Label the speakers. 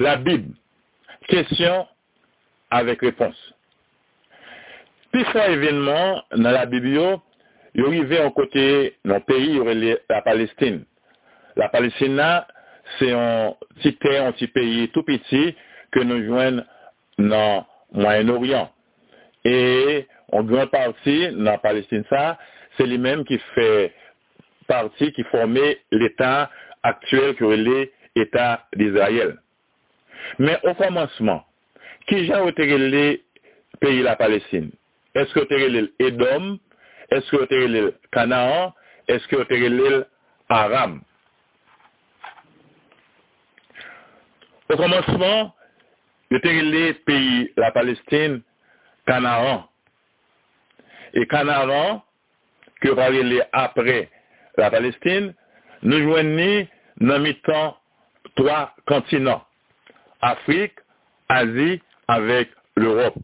Speaker 1: la Bible. Question avec réponse. Ça événement dans la Bible, il arrivé en côté, dans pays, la Palestine. La Palestine, c'est un petit terre, un petit pays tout petit que nous joignons dans Moyen-Orient. Et en grande partie, dans la Palestine, ça, c'est lui-même qui fait partie, qui formait l'État actuel qui est l'État d'Israël. Mais au commencement, qui a été les pays de la Palestine? Est-ce que c'était l'Edom? Est-ce que c'était le Canaan? Est-ce que c'était l'île Aram? Au commencement, c'était les pays de la Palestine, Canaan. Et Canaan, que parler après la Palestine, nous joignons dans mi-temps trois continents. Afrique, Asie, avec l'Europe.